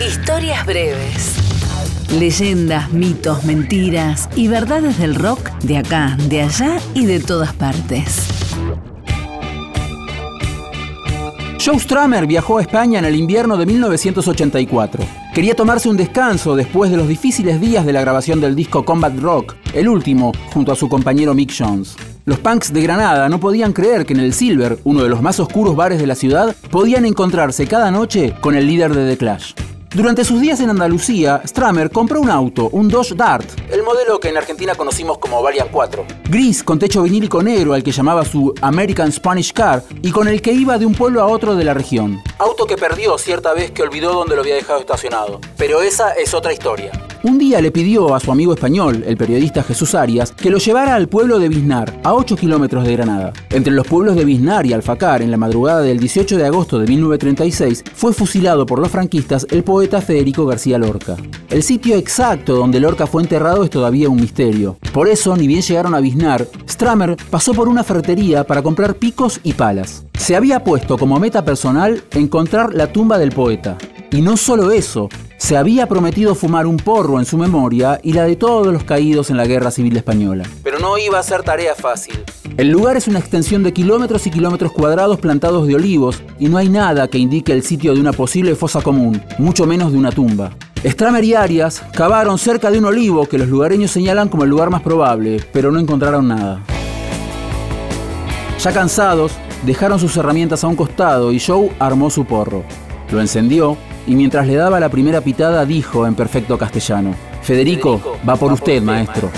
Historias breves. Leyendas, mitos, mentiras y verdades del rock de acá, de allá y de todas partes. Joe Strummer viajó a España en el invierno de 1984. Quería tomarse un descanso después de los difíciles días de la grabación del disco Combat Rock, el último, junto a su compañero Mick Jones. Los punks de Granada no podían creer que en el Silver, uno de los más oscuros bares de la ciudad, podían encontrarse cada noche con el líder de The Clash. Durante sus días en Andalucía, Stramer compró un auto, un Dodge Dart, el modelo que en Argentina conocimos como Valiant 4. Gris, con techo vinílico negro al que llamaba su American Spanish Car y con el que iba de un pueblo a otro de la región. Auto que perdió cierta vez que olvidó dónde lo había dejado estacionado. Pero esa es otra historia. Un día le pidió a su amigo español, el periodista Jesús Arias, que lo llevara al pueblo de Biznar, a 8 kilómetros de Granada. Entre los pueblos de Biznar y Alfacar, en la madrugada del 18 de agosto de 1936, fue fusilado por los franquistas el poeta Federico García Lorca. El sitio exacto donde Lorca fue enterrado es todavía un misterio. Por eso, ni bien llegaron a Biznar, Stramer pasó por una ferretería para comprar picos y palas. Se había puesto como meta personal encontrar la tumba del poeta. Y no solo eso, se había prometido fumar un porro en su memoria y la de todos los caídos en la Guerra Civil Española. Pero no iba a ser tarea fácil. El lugar es una extensión de kilómetros y kilómetros cuadrados plantados de olivos y no hay nada que indique el sitio de una posible fosa común, mucho menos de una tumba. Stramer y Arias cavaron cerca de un olivo que los lugareños señalan como el lugar más probable, pero no encontraron nada. Ya cansados, dejaron sus herramientas a un costado y Joe armó su porro. Lo encendió y mientras le daba la primera pitada dijo en perfecto castellano, Federico, va por usted, maestro.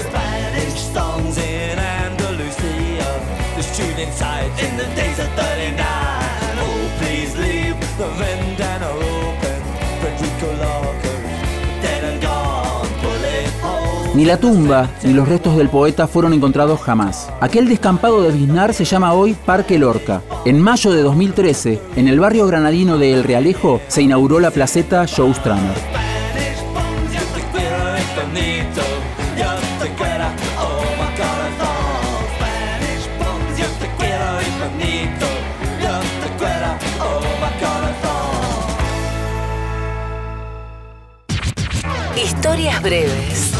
Ni la tumba ni los restos del poeta fueron encontrados jamás. Aquel descampado de Biznar se llama hoy Parque Lorca. En mayo de 2013, en el barrio granadino de El Realejo, se inauguró la placeta Joe. Historias breves.